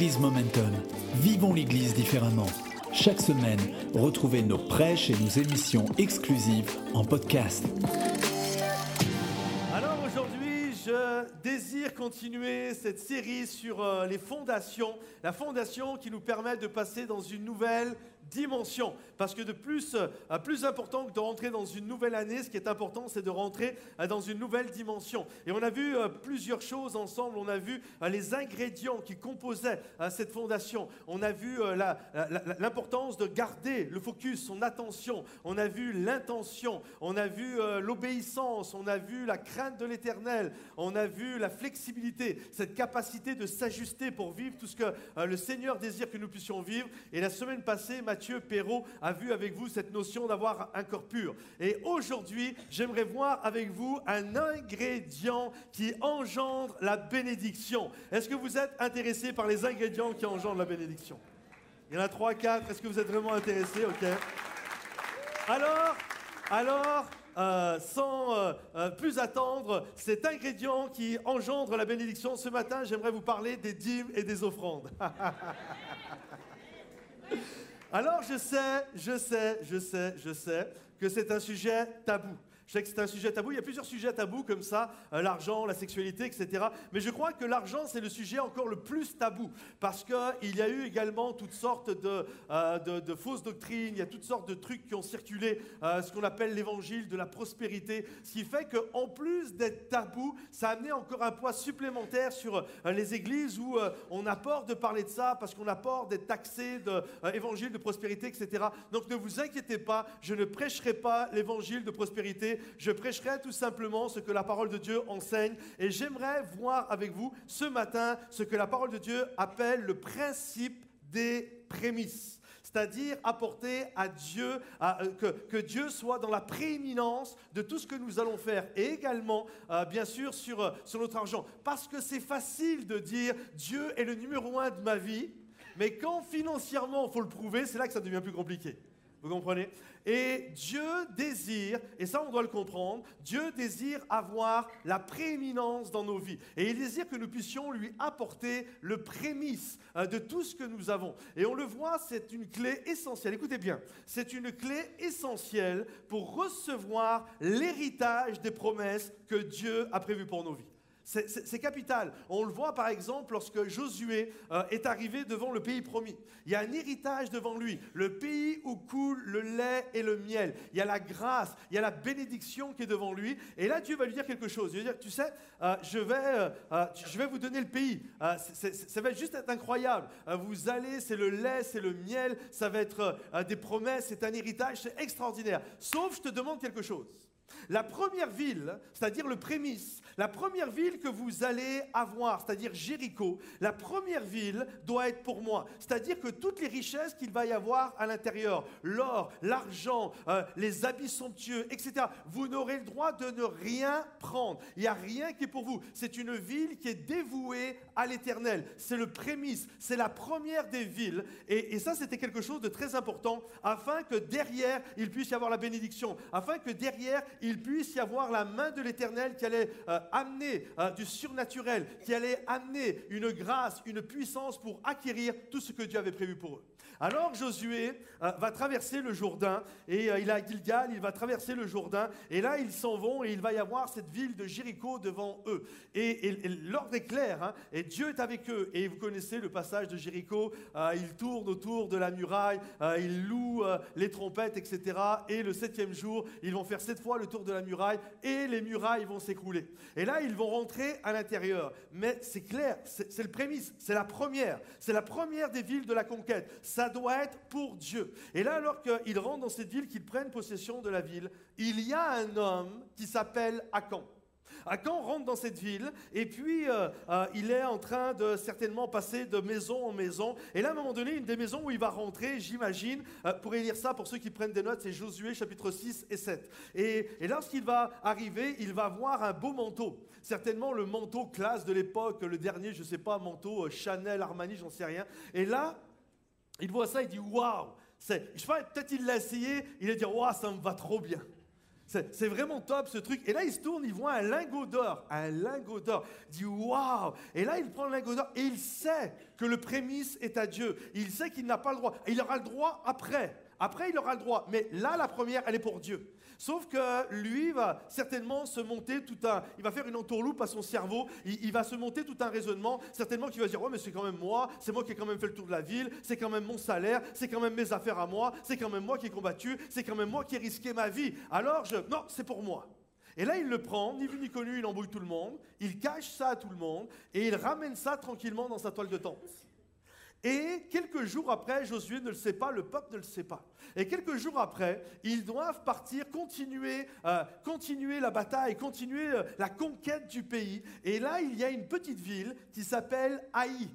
Église Momentum. Vivons l'Église différemment. Chaque semaine, retrouvez nos prêches et nos émissions exclusives en podcast. Alors aujourd'hui, je désire continuer cette série sur euh, les fondations, la fondation qui nous permet de passer dans une nouvelle dimension. Parce que de plus, euh, plus important que de rentrer dans une nouvelle année, ce qui est important, c'est de rentrer euh, dans une nouvelle dimension. Et on a vu euh, plusieurs choses ensemble. On a vu les ingrédients qui composaient cette fondation. On a vu l'importance de garder le focus, son attention. On a vu l'intention. On a vu l'obéissance. On a vu la crainte de l'éternel. On a vu la flexibilité, cette capacité de s'ajuster pour vivre tout ce que le Seigneur désire que nous puissions vivre. Et la semaine passée, Mathieu Perrault a vu avec vous cette notion d'avoir un corps pur. Et aujourd'hui, j'aimerais voir avec vous un ingrédient qui engendre la bénédiction. Est-ce que vous êtes intéressé par les ingrédients qui engendrent la bénédiction? Il y en a trois, quatre. Est-ce que vous êtes vraiment intéressé? Ok. Alors, alors, euh, sans euh, euh, plus attendre, cet ingrédient qui engendre la bénédiction, ce matin, j'aimerais vous parler des dîmes et des offrandes. Alors je sais, je sais, je sais, je sais que c'est un sujet tabou. Je sais que c'est un sujet tabou. Il y a plusieurs sujets tabous comme ça, euh, l'argent, la sexualité, etc. Mais je crois que l'argent, c'est le sujet encore le plus tabou. Parce qu'il y a eu également toutes sortes euh, de, de, fausses doctrines, il y a toutes sortes de trucs qui ont circulé, euh, ce qu'on appelle l'évangile de la prospérité. Ce qui fait qu'en plus d'être tabou, ça a amené encore un poids supplémentaire sur les églises où on a peur de parler de ça parce qu'on a peur d'être taxé d'évangile de prospérité, etc. Donc ne vous inquiétez pas, je ne prêcherai pas l'évangile de prospérité je prêcherai tout simplement ce que la parole de Dieu enseigne et j'aimerais voir avec vous ce matin ce que la parole de Dieu appelle le principe des prémices c'est-à-dire apporter à Dieu, euh, que, Dieu soit dans la prééminence de tout ce que nous allons faire, et également, euh, bien sûr, sur, euh, sur notre argent. Parce que c'est facile de dire Dieu est le numéro un de ma vie, mais quand financièrement il faut le prouver, c'est là que ça devient plus compliqué. Vous comprenez? Et Dieu désire, et ça on doit le comprendre, Dieu désire avoir la prééminence dans nos vies. Et il désire que nous puissions lui apporter le prémisse euh, de tout ce que nous avons. Et on le voit, c'est une clé essentielle. Écoutez bien, c'est une clé essentielle pour recevoir l'héritage des promesses que Dieu a prévues pour nos vies. C'est capital. On le voit par exemple lorsque Josué euh, est arrivé devant le pays promis. Il y a un héritage devant lui, le pays où coule le lait et le miel. Il y a la grâce, il y a la bénédiction qui est devant lui. Et là, Dieu va lui dire quelque chose. Il va dire, tu sais, euh, je, vais, euh, je vais vous donner le pays. ça va juste être incroyable. vous allez, c'est le lait, c'est le miel, ça va être des promesses, c'est un héritage, c'est extraordinaire. Sauf, je te demande quelque chose. La première ville, c'est-à-dire le prémisse, la première ville que vous allez avoir, c'est-à-dire Jéricho, la première ville doit être pour moi. C'est-à-dire que toutes les richesses qu'il va y avoir à l'intérieur, l'or, l'argent, euh, les habits somptueux, etc., vous n'aurez le droit de ne rien prendre. Il n'y a rien qui est pour vous. C'est une ville qui est dévouée à l'éternel. C'est le prémisse, c'est la première des villes. Et, et ça, c'était quelque chose de très important afin que derrière, il puisse y avoir la bénédiction, afin que derrière, il puisse y avoir la main de l'Éternel qui allait euh, amener euh, du surnaturel, qui allait amener une grâce, une puissance pour acquérir tout ce que Dieu avait prévu pour eux. Alors Josué euh, va traverser le Jourdain, et il a Gilgal, il va traverser le Jourdain, et là ils s'en vont, et il va y avoir cette ville de Jéricho devant eux. Et, l'ordre est clair, hein, et Dieu est avec eux. Et vous connaissez le passage de Jéricho, il tourne autour de la muraille, il loue les trompettes, etc. Et le septième jour, ils vont faire sept fois le tour de la muraille et les murailles vont s'écrouler. Et là, ils vont rentrer à l'intérieur. Mais c'est clair, c'est le prémisse, c'est la première. C'est la première des villes de la conquête. Ça doit être pour Dieu. Et là, alors qu'ils rentrent dans cette ville, qu'ils prennent possession de la ville, il y a un homme qui s'appelle Akan. Akan rentre dans cette ville et puis euh, euh, il est en train de certainement passer de maison en maison. Et là, à un moment donné, une des maisons où il va rentrer, j'imagine, euh, pour lire ça pour ceux qui prennent des notes, c'est Josué chapitre 6 et 7. Et, et lorsqu'il va arriver, il va voir un beau manteau. Certainement le manteau classe de l'époque, le dernier, je ne sais pas, manteau Chanel, Armani, j'en sais rien. Et là, il voit ça, il dit Waouh! Je sais peut-être il l'a essayé, il a dit Waouh, ça me va trop bien. C'est vraiment top ce truc. Et là, il se tourne, il voit un lingot d'or. Un lingot d'or. Il dit waouh Et là, il prend le lingot d'or et il sait que le prémisse est à Dieu. Il sait qu'il n'a pas le droit. il aura le droit après. Après, il aura le droit. Mais là, la première, elle est pour Dieu. Sauf que lui va certainement se monter tout un. Il va faire une entourloupe à son cerveau. Il, va se monter tout un raisonnement. Certainement qu'il va dire Oh, mais c'est quand même moi. C'est moi qui ai quand même fait le tour de la ville. C'est quand même mon salaire. C'est quand même mes affaires à moi. C'est quand même moi qui ai combattu. C'est quand même moi qui ai risqué ma vie. Alors, je. Non, c'est pour moi. Et là, il le prend, ni vu ni connu, il embrouille tout le monde, il cache ça à tout le monde, et il ramène ça tranquillement dans sa toile de tente. Et quelques jours après, Josué ne le sait pas, le peuple ne le sait pas. Et quelques jours après, ils doivent partir, continuer, euh, continuer la bataille, continuer euh, la conquête du pays. Et là, il y a une petite ville qui s'appelle Haï.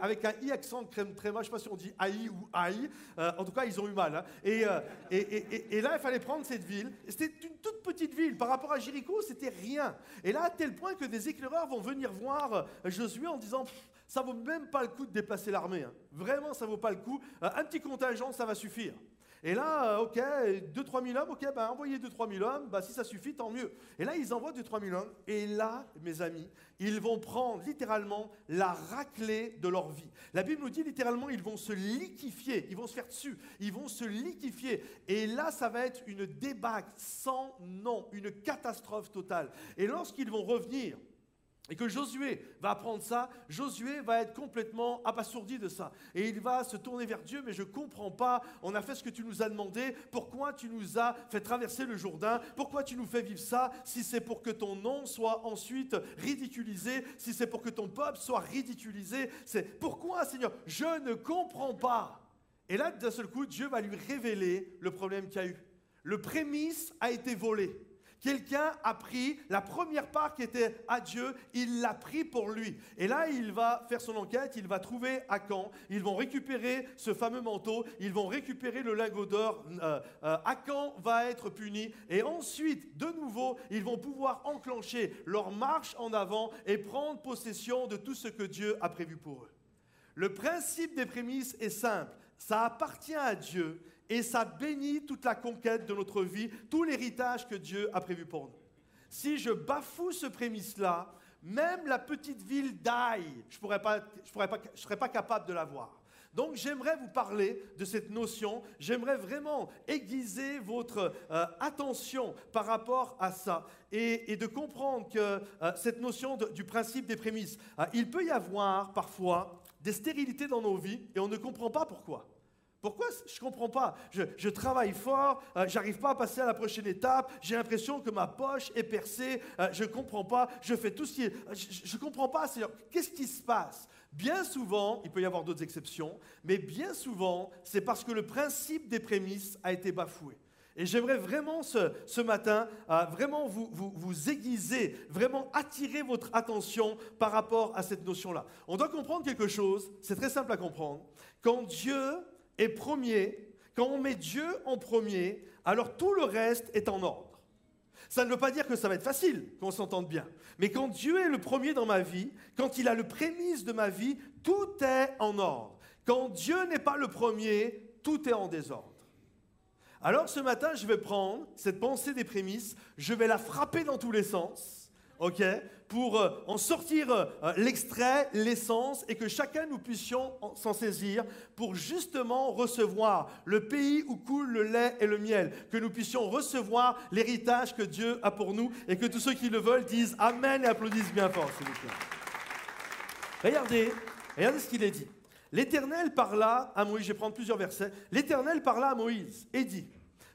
avec un i accent crème tréma, je ne sais pas si on dit Haï ou Haï. Euh, en tout cas, ils ont eu mal. Hein. Et, et, et, là, il fallait prendre cette ville. C'était une toute petite ville. Par rapport à Jéricho, c'était rien. Et là, à tel point que des éclaireurs vont venir voir Josué en disant ça vaut même pas le coup de déplacer l'armée. Hein. Vraiment, ça vaut pas le coup. Euh, un petit contingent, ça va suffire. Et là, euh, ok, 2-3 000 hommes, ok, ben envoyez 2-3 000 hommes, bah, si ça suffit, tant mieux. Et là, ils envoient 2-3 000 hommes, et là, mes amis, ils vont prendre littéralement la raclée de leur vie. La Bible nous dit littéralement, ils vont se liquifier, ils vont se faire dessus, ils vont se liquifier. Et là, ça va être une débâcle sans nom, une catastrophe totale. Et lorsqu'ils vont revenir, et que Josué va apprendre ça, Josué va être complètement abasourdi de ça. Et il va se tourner vers Dieu, mais je ne comprends pas, on a fait ce que tu nous as demandé, pourquoi tu nous as fait traverser le Jourdain, pourquoi tu nous fais vivre ça, si c'est pour que ton nom soit ensuite ridiculisé, si c'est pour que ton peuple soit ridiculisé, c'est pourquoi Seigneur, je ne comprends pas. Et là, d'un seul coup, Dieu va lui révéler le problème qu'il y a eu. Le prémisse a été volé. Quelqu'un a pris la première part qui était à Dieu, il l'a pris pour lui. Et là, il va faire son enquête, il va trouver Akan, ils vont récupérer ce fameux manteau, ils vont récupérer le lingot d'or. Euh, euh, va être puni. Et ensuite, de nouveau, ils vont pouvoir enclencher leur marche en avant et prendre possession de tout ce que Dieu a prévu pour eux. Le principe des prémices est simple. Ça appartient à Dieu et ça bénit toute la conquête de notre vie, tout l'héritage que Dieu a prévu pour nous. Si je bafoue ce prémisse-là, même la petite ville d'Aïe, je ne serais pas capable de l'avoir. Donc j'aimerais vous parler de cette notion, j'aimerais vraiment aiguiser votre euh, attention par rapport à ça et, de comprendre que euh, cette notion du principe des prémices, euh, il peut y avoir parfois des stérilités dans nos vies et on ne comprend pas pourquoi. Pourquoi Je ne comprends pas. Je, travaille fort, euh, j'arrive pas à passer à la prochaine étape, j'ai l'impression que ma poche est percée, euh, je ne comprends pas, je fais tout ce qui est... Je ne comprends pas, Seigneur. Qu'est-ce qui se passe? Bien souvent, il peut y avoir d'autres exceptions, mais bien souvent, c'est parce que le principe des prémices a été bafoué. Et j'aimerais vraiment ce, matin, euh, vraiment vous, aiguiser, vraiment attirer votre attention par rapport à cette notion-là. On doit comprendre quelque chose, c'est très simple à comprendre. Quand Dieu est premier, quand on met Dieu en premier, alors tout le reste est en ordre. Ça ne veut pas dire que ça va être facile, qu'on s'entende bien. Mais quand Dieu est le premier dans ma vie, quand il a le prémisse de ma vie, tout est en ordre. Quand Dieu n'est pas le premier, tout est en désordre. Alors ce matin, je vais prendre cette pensée des prémices, je vais la frapper dans tous les sens ok, pour euh, en sortir euh, l'extrait, l'essence, et que chacun nous puissions s'en saisir pour justement recevoir le pays où coule le lait et le miel, que nous puissions recevoir l'héritage que Dieu a pour nous, et que tous ceux qui le veulent disent Amen et applaudissent bien fort, s'il vous plaît. Regardez, regardez ce qu'il est dit. L'Éternel parla à Moïse, je vais prendre plusieurs versets. L'Éternel parla à Moïse et dit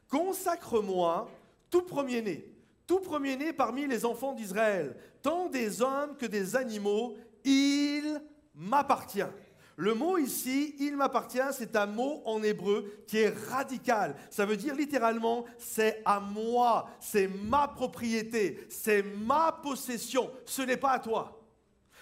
Consacre-moi tout premier-né tout premier-né parmi les enfants d'Israël, tant des hommes que des animaux, il m'appartient. Le mot ici, il m'appartient, c'est un mot en hébreu qui est radical. Ça veut dire littéralement, c'est à moi, c'est ma propriété, c'est ma possession, ce n'est pas à toi.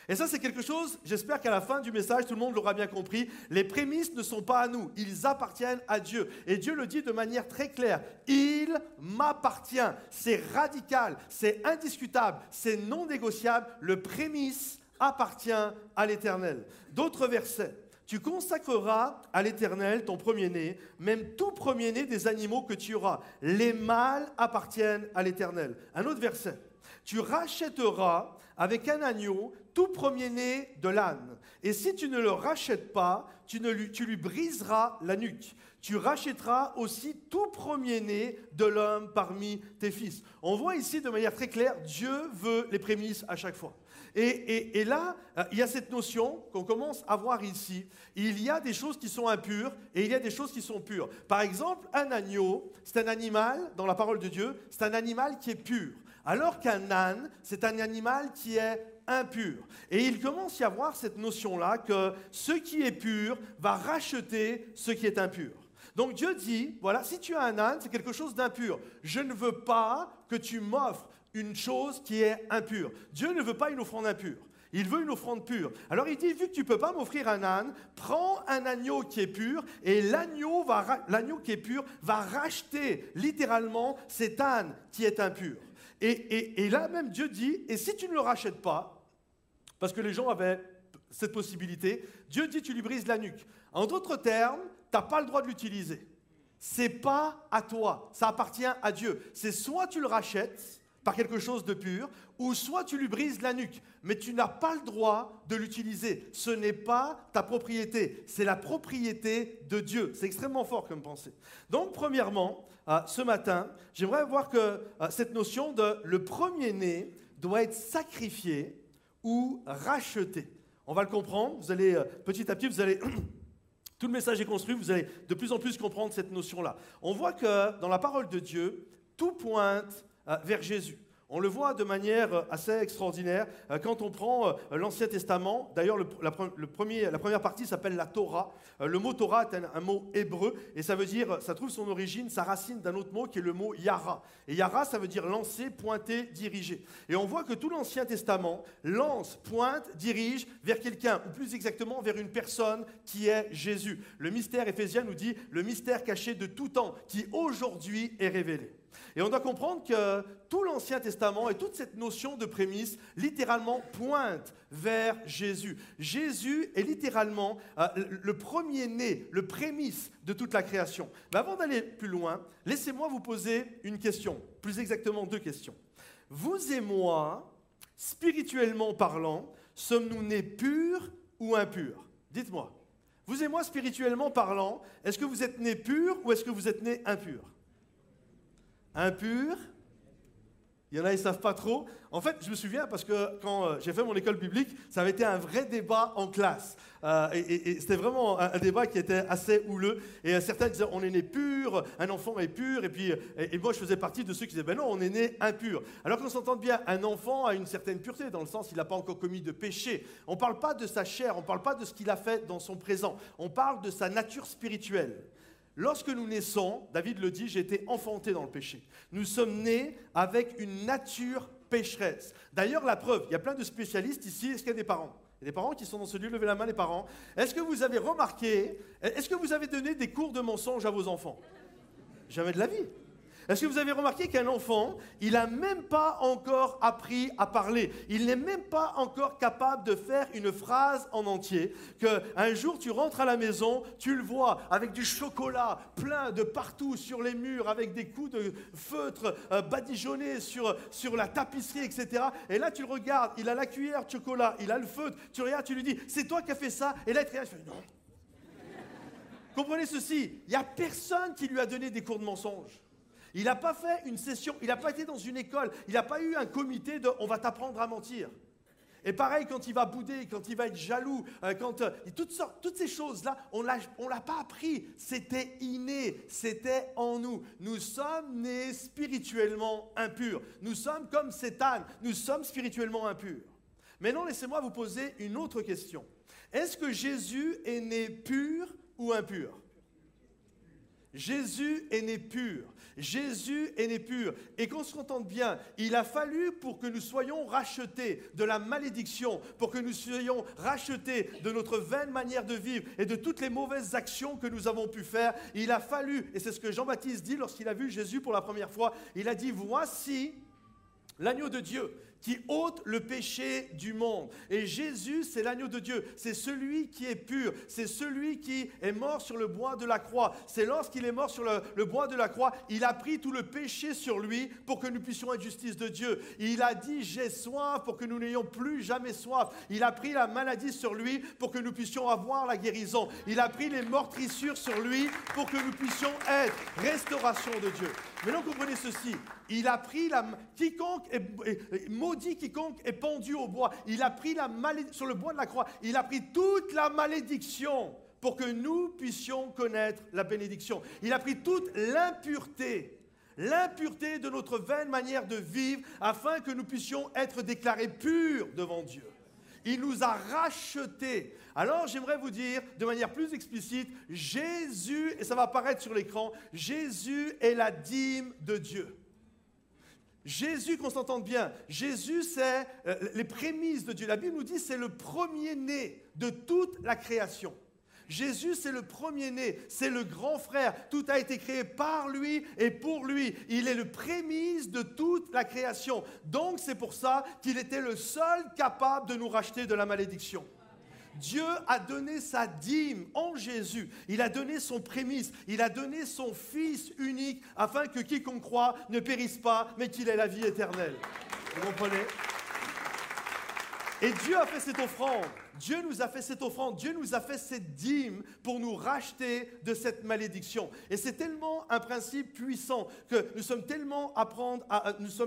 Et ça, c'est quelque chose, j'espère qu'à la fin du message, tout le monde l'aura bien compris. Les prémices ne sont pas à nous, ils appartiennent à Dieu. Et Dieu le dit de manière très claire. Il m'appartient. C'est radical, c'est indiscutable, c'est non négociable. Le prémisse appartient à l'Éternel. D'autres versets. Tu consacreras à l'Éternel ton premier-né, même tout premier-né des animaux que tu auras. Les mâles appartiennent à l'Éternel. Un autre verset. Tu rachèteras avec un agneau tout premier-né de l'âne. Et si tu ne le rachètes pas, tu, ne lui, tu lui briseras la nuque. Tu rachèteras aussi tout premier-né de l'homme parmi tes fils. On voit ici de manière très claire, Dieu veut les prémices à chaque fois. Et, là, euh, il y a cette notion qu'on commence à voir ici. Il y a des choses qui sont impures et il y a des choses qui sont pures. Par exemple, un agneau, c'est un animal, dans la parole de Dieu, c'est un animal qui est pur. Alors qu'un âne, c'est un animal qui est impur. Et il commence à y avoir cette notion-là que ce qui est pur va racheter ce qui est impur. Donc Dieu dit, voilà, si tu as un âne, c'est quelque chose d'impur. Je ne veux pas que tu m'offres une chose qui est impure. Dieu ne veut pas une offrande impure. Il veut une offrande pure. Alors il dit, vu que tu ne peux pas m'offrir un âne, prends un agneau qui est pur et l'agneau, l'agneau qui est pur va racheter littéralement cet âne qui est impur. Et, et là même Dieu dit, et si tu ne le rachètes pas, parce que les gens avaient cette possibilité, Dieu dit, tu lui brises la nuque. En d'autres termes, tu n'as pas le droit de l'utiliser. C'est pas à toi, ça appartient à Dieu. C'est soit tu le rachètes, par quelque chose de pur, ou soit tu lui brises la nuque, mais tu n'as pas le droit de l'utiliser. Ce n'est pas ta propriété, c'est la propriété de Dieu. C'est extrêmement fort comme pensée. Donc, premièrement, euh, ce matin, j'aimerais voir que euh, cette notion de le premier-né doit être sacrifié ou racheté. On va le comprendre, vous allez euh, petit à petit, vous allez... Tout le message est construit, vous allez de plus en plus comprendre cette notion-là. On voit que dans la parole de Dieu, tout pointe euh, vers Jésus. On le voit de manière euh, assez extraordinaire euh, quand on prend l'Ancien Testament. D'ailleurs, la, première partie s'appelle la Torah. Le mot Torah est un, mot hébreu et ça veut dire, ça trouve son origine, sa racine d'un autre mot qui est le mot Yara. Et Yara, ça veut dire lancer, pointer, diriger. Et on voit que tout l'Ancien Testament lance, pointe, dirige vers quelqu'un, ou plus exactement vers une personne qui est Jésus. Le mystère éphésien nous dit le mystère caché de tout temps qui aujourd'hui est révélé. Et on doit comprendre que tout l'Ancien Testament et toute cette notion de prémisse littéralement pointe vers Jésus. Jésus est littéralement euh, le premier-né, le prémisse de toute la création. Mais avant d'aller plus loin, laissez-moi vous poser une question, plus exactement deux questions. Vous et moi, spirituellement parlant, sommes-nous nés purs ou impurs? Dites-moi. Vous et moi, spirituellement parlant, est-ce que vous êtes nés purs ou est-ce que vous êtes nés impurs? Impur. Il y en a, ils ne savent pas trop. En fait, je me souviens parce que quand euh, j'ai fait mon école publique, ça avait été un vrai débat en classe. Euh, et, c'était vraiment un, débat qui était assez houleux. Et euh, certains disaient on est né pur, un enfant est pur. Et puis, et, moi, je faisais partie de ceux qui disaient ben non, on est né impur. Alors qu'on s'entende bien, un enfant a une certaine pureté, dans le sens il n'a pas encore commis de péché. On ne parle pas de sa chair, on ne parle pas de ce qu'il a fait dans son présent. On parle de sa nature spirituelle. Lorsque nous naissons, David le dit, j'ai été enfanté dans le péché. Nous sommes nés avec une nature pécheresse. D'ailleurs, la preuve, il y a plein de spécialistes ici. Est-ce qu'il y a des parents? Il y a des parents qui sont dans ce lieu, levez la main les parents. Est-ce que vous avez remarqué, est-ce que vous avez donné des cours de mensonge à vos enfants? Jamais de la vie. Est-ce que vous avez remarqué qu'un enfant, il n'a même pas encore appris à parler? Il n'est même pas encore capable de faire une phrase en entier. Qu'un jour, tu rentres à la maison, tu le vois avec du chocolat plein de partout sur les murs, avec des coups de feutre euh, badigeonnés sur, sur la tapisserie, etc. Et là, tu le regardes, il a la cuillère de chocolat, il a le feutre, tu regardes, tu lui dis, c'est toi qui as fait ça? Et là, il te regarde, non. Comprenez ceci, il n'y a personne qui lui a donné des cours de mensonge. Il n'a pas fait une session, il n'a pas été dans une école, il n'a pas eu un comité de on va t'apprendre à mentir. Et pareil, quand il va bouder, quand il va être jaloux, euh, quand euh, toutes, toutes ces choses-là, on ne l'a pas appris. C'était inné, c'était en nous. Nous sommes nés spirituellement impurs. Nous sommes comme cet âne, nous sommes spirituellement impurs. Maintenant, laissez-moi vous poser une autre question. Est-ce que Jésus est né pur ou impur? Jésus est né pur. Jésus est né pur. Et qu'on se contente bien, il a fallu pour que nous soyons rachetés de la malédiction, pour que nous soyons rachetés de notre vaine manière de vivre et de toutes les mauvaises actions que nous avons pu faire. Il a fallu, et c'est ce que Jean-Baptiste dit lorsqu'il a vu Jésus pour la première fois, il a dit, voici l'agneau de Dieu qui ôte le péché du monde. Et Jésus, c'est l'agneau de Dieu, c'est celui qui est pur, c'est celui qui est mort sur le bois de la croix. C'est lorsqu'il est mort sur le, bois de la croix, il a pris tout le péché sur lui pour que nous puissions être justice de Dieu. Il a dit j'ai soif pour que nous n'ayons plus jamais soif. Il a pris la maladie sur lui pour que nous puissions avoir la guérison. Il a pris les meurtrissures sur lui pour que nous puissions être restauration de Dieu. Maintenant comprenez ceci, il a pris la quiconque maudit quiconque est pendu au bois. Il a pris la malédiction sur le bois de la croix. Il a pris toute la malédiction pour que nous puissions connaître la bénédiction. Il a pris toute l'impureté, l'impureté de notre vaine manière de vivre afin que nous puissions être déclarés purs devant Dieu. Il nous a rachetés. Alors j'aimerais vous dire de manière plus explicite, Jésus, et ça va apparaître sur l'écran, Jésus est la dîme de Dieu. Jésus, qu'on s'entende bien, Jésus, c'est euh, les prémices de Dieu. La Bible nous dit c'est le premier-né de toute la création. Jésus, c'est le premier-né, c'est le grand frère. Tout a été créé par lui et pour lui. Il est le prémisse de toute la création. Donc c'est pour ça qu'il était le seul capable de nous racheter de la malédiction. Dieu a donné sa dîme en Jésus. Il a donné son prémisse. Il a donné son Fils unique afin que quiconque croit ne périsse pas, mais qu'il ait la vie éternelle. Vous comprenez? Et Dieu a fait cette offrande. Dieu nous a fait cette offrande, Dieu nous a fait cette dîme pour nous racheter de cette malédiction. Et c'est tellement un principe puissant que nous sommes tellement,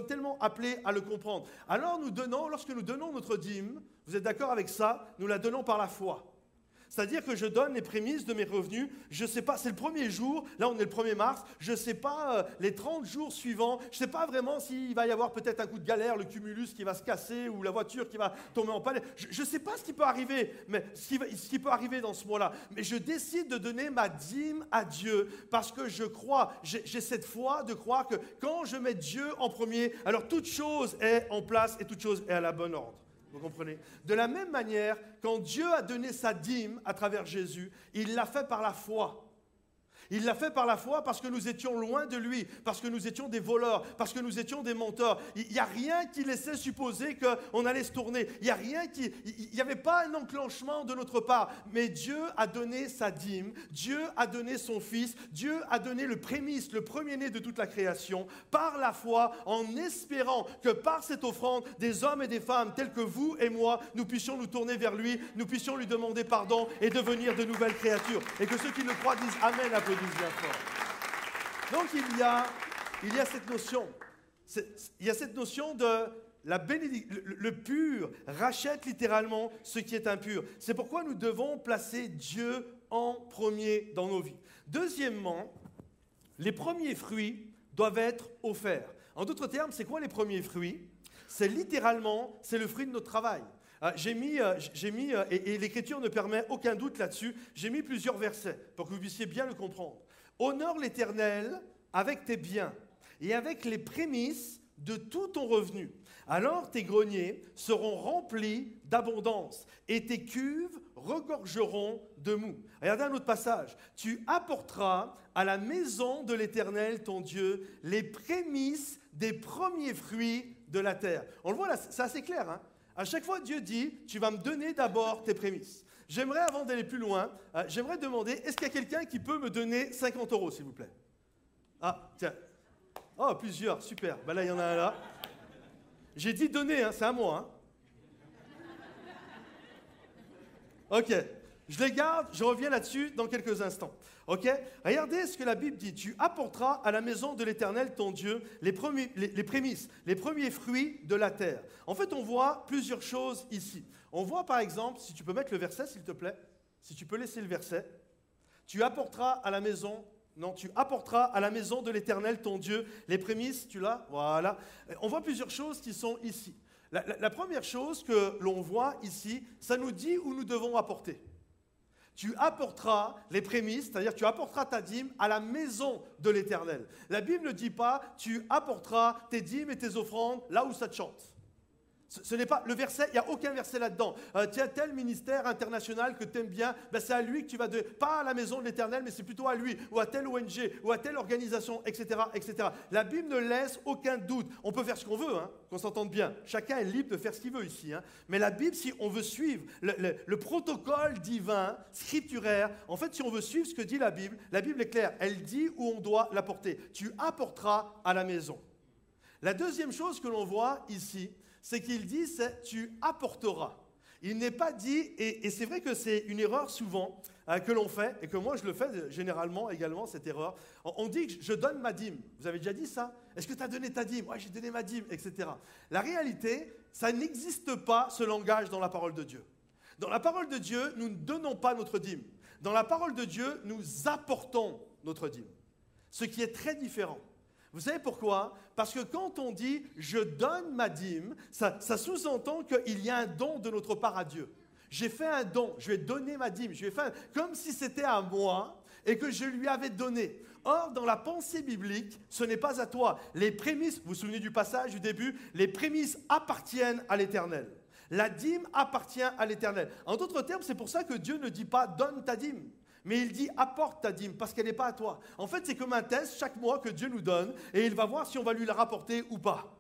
tellement appelés à le comprendre. Alors nous donnons, lorsque nous donnons notre dîme, vous êtes d'accord avec ça Nous la donnons par la foi. C'est-à-dire que je donne les prémices de mes revenus. Je ne sais pas, c'est le premier jour, là on est le 1er mars, je ne sais pas euh, les 30 jours suivants, je ne sais pas vraiment s'il va y avoir peut-être un coup de galère, le cumulus qui va se casser ou la voiture qui va tomber en panne. Je ne sais pas ce qui peut arriver, mais ce qui, ce qui peut arriver dans ce mois-là. Mais je décide de donner ma dîme à Dieu parce que je crois, j'ai cette foi de croire que quand je mets Dieu en premier, alors toute chose est en place et toute chose est à la bonne ordre. Vous comprenez? De la même manière, quand Dieu a donné sa dîme à travers Jésus, il l'a fait par la foi. Il l'a fait par la foi parce que nous étions loin de lui, parce que nous étions des voleurs, parce que nous étions des menteurs. Il n'y a rien qui laissait supposer qu'on allait se tourner. Il n'y avait pas un enclenchement de notre part. Mais Dieu a donné sa dîme, Dieu a donné son Fils, Dieu a donné le prémisse, le premier-né de toute la création, par la foi, en espérant que par cette offrande, des hommes et des femmes tels que vous et moi, nous puissions nous tourner vers lui, nous puissions lui demander pardon et devenir de nouvelles créatures. Et que ceux qui le croient disent Amen, Donc il y a, il y a cette notion, il y a cette notion de la bénédiction, le, pur rachète littéralement ce qui est impur. C'est pourquoi nous devons placer Dieu en premier dans nos vies. Deuxièmement, les premiers fruits doivent être offerts. En d'autres termes, c'est quoi les premiers fruits? C'est littéralement, c'est le fruit de notre travail. Euh, j'ai mis, euh, j'ai mis euh, et, l'Écriture ne permet aucun doute là-dessus, j'ai mis plusieurs versets pour que vous puissiez bien le comprendre. Honore l'Éternel avec tes biens et avec les prémices de tout ton revenu. Alors tes greniers seront remplis d'abondance et tes cuves regorgeront de mou. Regardez un autre passage. Tu apporteras à la maison de l'Éternel, ton Dieu, les prémices des premiers fruits de la terre. On le voit là, c'est assez clair. Hein à chaque fois, Dieu dit, tu vas me donner d'abord tes prémices. J'aimerais, avant d'aller plus loin, euh, j'aimerais demander, est-ce qu'il y a quelqu'un qui peut me donner 50 euros, s'il vous plaît? Ah, tiens. Oh, plusieurs, super. Ben là, il y en a un là. J'ai dit donner, hein, c'est à moi. Hein. Ok, je les garde, je reviens là-dessus dans quelques instants. Ok? Regardez ce que la Bible dit. Tu apporteras à la maison de l'Éternel, ton Dieu, les, premiers, les, prémices, les premiers fruits de la terre. En fait, on voit plusieurs choses ici. On voit par exemple, si tu peux mettre le verset, s'il te plaît, si tu peux laisser le verset, tu apporteras à la maison non, tu apporteras à la maison de l'Éternel, ton Dieu, les prémices, tu l'as? Voilà. On voit plusieurs choses qui sont ici. la première chose que l'on voit ici, ça nous dit où nous devons apporter tu apporteras les prémices, c'est-à-dire tu apporteras ta dîme à la maison de l'Éternel. La Bible ne dit pas tu apporteras tes dîmes et tes offrandes là où ça te chante. Ce, n'est pas le verset, il n'y a aucun verset là-dedans. Euh, tiens, tel ministère international que tu aimes bien, ben c'est à lui que tu vas de, pas à la maison de l'Éternel, mais c'est plutôt à lui, ou à telle ONG, ou à telle organisation, etc., etc. La Bible ne laisse aucun doute. On peut faire ce qu'on veut, hein, qu'on s'entende bien. Chacun est libre de faire ce qu'il veut ici. Hein. Mais la Bible, si on veut suivre le, le protocole divin, scripturaire, en fait, si on veut suivre ce que dit la Bible, la Bible est claire. Elle dit où on doit l'apporter. Tu apporteras à la maison. La deuxième chose que l'on voit ici, c'est qu'il dit c'est tu apporteras. Il n'est pas dit, et, c'est vrai que c'est une erreur souvent euh, que l'on fait, et que moi je le fais généralement également, cette erreur. On, dit que je donne ma dîme. Vous avez déjà dit ça? Est-ce que tu as donné ta dîme? Oui, j'ai donné ma dîme, etc. La réalité, ça n'existe pas ce langage dans la parole de Dieu. Dans la parole de Dieu, nous ne donnons pas notre dîme. Dans la parole de Dieu, nous apportons notre dîme. Ce qui est très différent. Vous savez pourquoi? Parce que quand on dit je donne ma dîme, ça, sous-entend qu'il y a un don de notre part à Dieu. J'ai fait un don, je vais donner ma dîme, je comme si c'était à moi et que je lui avais donné. Or, dans la pensée biblique, ce n'est pas à toi. Les prémices, vous vous souvenez du passage du début, les prémices appartiennent à l'Éternel. La dîme appartient à l'Éternel. En d'autres termes, c'est pour ça que Dieu ne dit pas donne ta dîme. Mais il dit apporte ta dîme parce qu'elle n'est pas à toi. En fait, c'est comme un test chaque mois que Dieu nous donne et il va voir si on va lui la rapporter ou pas.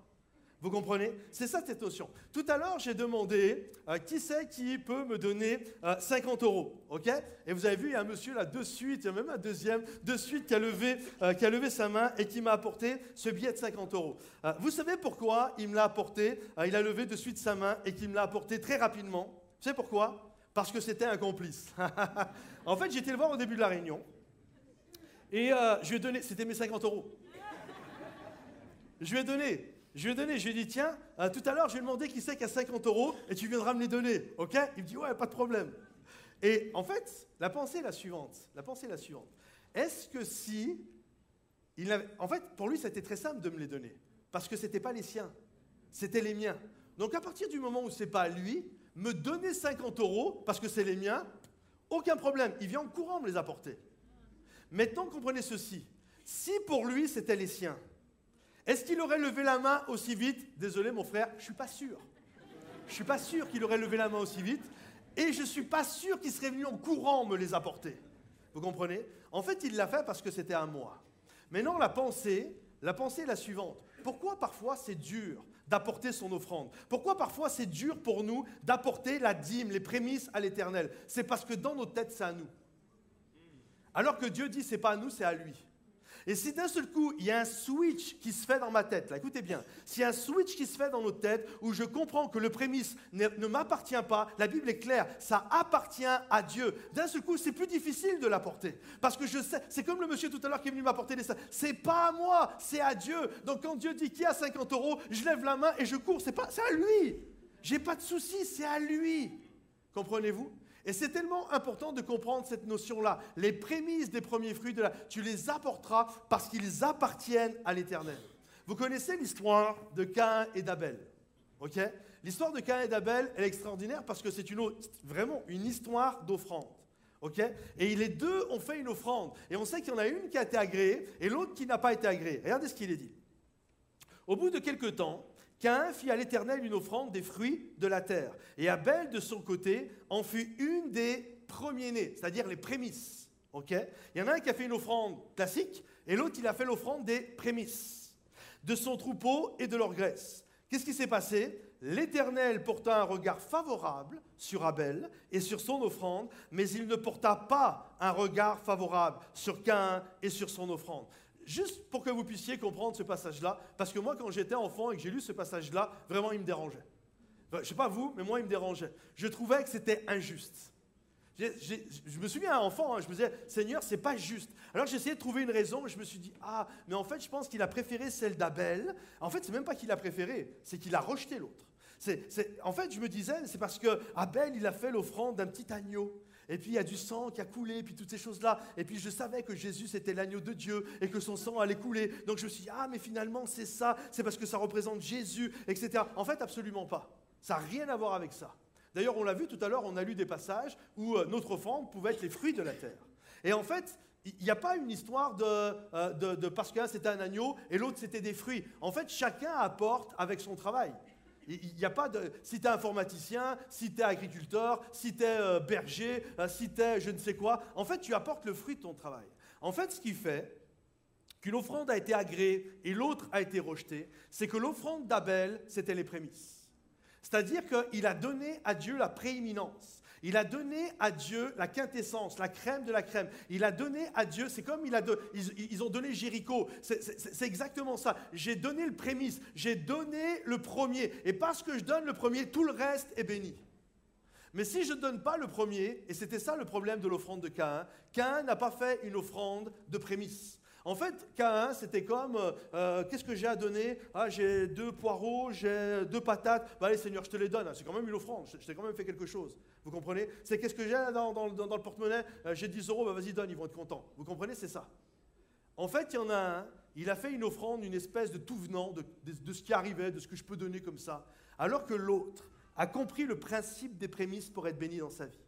Vous comprenez? C'est ça cette notion. Tout à l'heure, j'ai demandé euh, qui c'est qui peut me donner 50 euh, euros. Et vous avez vu, il y a un monsieur là de suite, il y a même un deuxième de suite qui a levé, euh, qui a levé sa main et qui m'a apporté ce billet de 50 euros. vous savez pourquoi il me l'a apporté? Il a levé de suite sa main et qu'il me l'a apporté très rapidement. Vous savez pourquoi? Parce que c'était un complice. en fait, j'étais le voir au début de la réunion. Et euh, je lui ai donné, c'était mes 50 euros. Je lui ai donné, je lui ai donné, je lui ai dit, tiens, euh, tout à l'heure, je lui ai demandé qui c'est qui a 50 euros et tu viendras me les donner, ok? Il me dit, ouais, pas de problème. Et en fait, la pensée est la suivante. La pensée est la suivante. Est-ce que si, il avait, en fait, pour lui, c'était très simple de me les donner, parce que ce n'était pas les siens, c'était les miens. Donc à partir du moment où c'est pas lui, me donner 50 euros parce que c'est les miens, aucun problème, il vient en courant me les apporter. Maintenant, comprenez ceci. Si pour lui c'était les siens, est-ce qu'il aurait levé la main aussi vite? Désolé mon frère, je ne suis pas sûr. Je ne suis pas sûr qu'il aurait levé la main aussi vite et je ne suis pas sûr qu'il serait venu en courant me les apporter. Vous comprenez? En fait, il l'a fait parce que c'était à moi. Maintenant, la pensée, la pensée est la suivante. Pourquoi parfois c'est dur d'apporter son offrande. Pourquoi parfois c'est dur pour nous d'apporter la dîme, les prémices à l'Éternel? C'est parce que dans nos têtes, c'est à nous. Alors que Dieu dit, c'est pas à nous, c'est à lui. Et si d'un seul coup, il y a un switch qui se fait dans ma tête, écoutez bien, s'il y a un switch qui se fait dans notre tête où je comprends que le prémisse ne, m'appartient pas, la Bible est claire, ça appartient à Dieu. D'un seul coup, c'est plus difficile de l'apporter. Parce que je sais, c'est comme le monsieur tout à l'heure qui est venu m'apporter des C'est pas à moi, c'est à Dieu. Donc quand Dieu dit qui a 50 euros, je lève la main et je cours. C'est, pas, c'est à lui. J'ai pas de souci, c'est à lui. Comprenez-vous? Et c'est tellement important de comprendre cette notion-là. Les prémices des premiers fruits, de la, tu les apporteras parce qu'ils appartiennent à l'Éternel. Vous connaissez l'histoire de Cain et d'Abel. ok? L'histoire de Cain et d'Abel, elle est extraordinaire parce que c'est une, vraiment une histoire d'offrande. ok? Et les deux ont fait une offrande. Et on sait qu'il y en a une qui a été agréée et l'autre qui n'a pas été agréée. Regardez ce qu'il est dit. Au bout de quelques temps, Cain fit à l'Éternel une offrande des fruits de la terre. Et Abel, de son côté, en fut une des premiers-nés, c'est-à-dire les prémices. Ok? Il y en a un qui a fait une offrande classique, et l'autre, il a fait l'offrande des prémices, de son troupeau et de leur graisse. Qu'est-ce qui s'est passé? L'Éternel porta un regard favorable sur Abel et sur son offrande, mais il ne porta pas un regard favorable sur Cain et sur son offrande. Juste pour que vous puissiez comprendre ce passage-là, parce que moi, quand j'étais enfant et que j'ai lu ce passage-là, vraiment, il me dérangeait. je ne sais pas vous, mais moi, il me dérangeait. Je trouvais que c'était injuste. je me souviens, enfant, hein, je me disais, Seigneur, c'est pas juste. Alors j'essayais de trouver une raison, et je me suis dit, ah, mais en fait, je pense qu'il a préféré celle d'Abel. En fait, c'est même pas qu'il a préféré, c'est qu'il a rejeté l'autre. en fait, je me disais, c'est parce que Abel, il a fait l'offrande d'un petit agneau et puis il y a du sang qui a coulé, puis toutes ces choses-là. Et puis je savais que Jésus c'était l'agneau de Dieu et que son sang allait couler. Donc je me suis dit, ah mais finalement c'est ça, c'est parce que ça représente Jésus, etc. En fait, absolument pas. Ça n'a rien à voir avec ça. D'ailleurs, on l'a vu tout à l'heure, on a lu des passages où euh, notre offrande pouvait être les fruits de la terre. Et en fait, il n'y a pas une histoire de, euh, de, parce qu'un c'était un agneau et l'autre c'était des fruits. En fait, chacun apporte avec son travail. Il n'y a pas de. Si tu es informaticien, si tu es agriculteur, si tu es euh, berger, euh, si tu es je ne sais quoi, en fait, tu apportes le fruit de ton travail. En fait, ce qui fait qu'une offrande a été agréée et l'autre a été rejetée, c'est que l'offrande d'Abel, c'était les prémices. C'est-à-dire qu'il a donné à Dieu la prééminence. Il a donné à Dieu la quintessence, la crème de la crème. Il a donné à Dieu, c'est comme ils, ont donné Jéricho. C'est exactement ça. J'ai donné le prémisse, j'ai donné le premier. Et parce que je donne le premier, tout le reste est béni. Mais si je ne donne pas le premier, et c'était ça le problème de l'offrande de Caïn, Caïn n'a pas fait une offrande de prémisse. En fait, Caïn, c'était comme, euh, euh, qu'est-ce que j'ai à donner? Ah, j'ai deux poireaux, j'ai deux patates. Bah, allez, Seigneur, je te les donne. C'est quand même une offrande. Je, t'ai quand même fait quelque chose. Vous comprenez? C'est qu'est-ce que j'ai dans, dans, le porte-monnaie? Euh, J'ai 10 euros, bah, vas-y, donne, ils vont être contents. Vous comprenez? C'est ça. En fait, il y en a un, il a fait une offrande, une espèce de tout venant, de, de ce qui arrivait, de ce que je peux donner comme ça. Alors que l'autre a compris le principe des prémices pour être béni dans sa vie.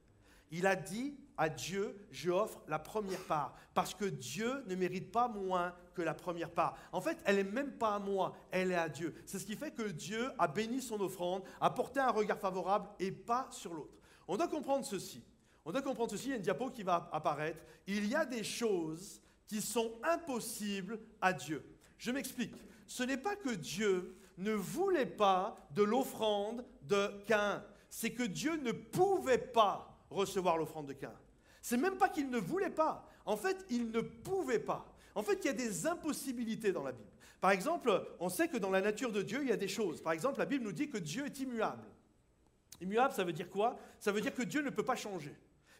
Il a dit à Dieu, je offre la première part, parce que Dieu ne mérite pas moins que la première part. En fait, elle n'est même pas à moi, elle est à Dieu. C'est ce qui fait que Dieu a béni son offrande, a porté un regard favorable et pas sur l'autre. On doit comprendre ceci. On doit comprendre ceci, il y a une diapo qui va apparaître. Il y a des choses qui sont impossibles à Dieu. Je m'explique. Ce n'est pas que Dieu ne voulait pas de l'offrande de Cain, c'est que Dieu ne pouvait pas recevoir l'offrande de Cain. C'est même pas qu'il ne voulait pas. En fait, il ne pouvait pas. En fait, il y a des impossibilités dans la Bible. Par exemple, on sait que dans la nature de Dieu, il y a des choses. Par exemple, la Bible nous dit que Dieu est immuable. Immuable, ça veut dire quoi? Ça veut dire que Dieu ne peut pas changer.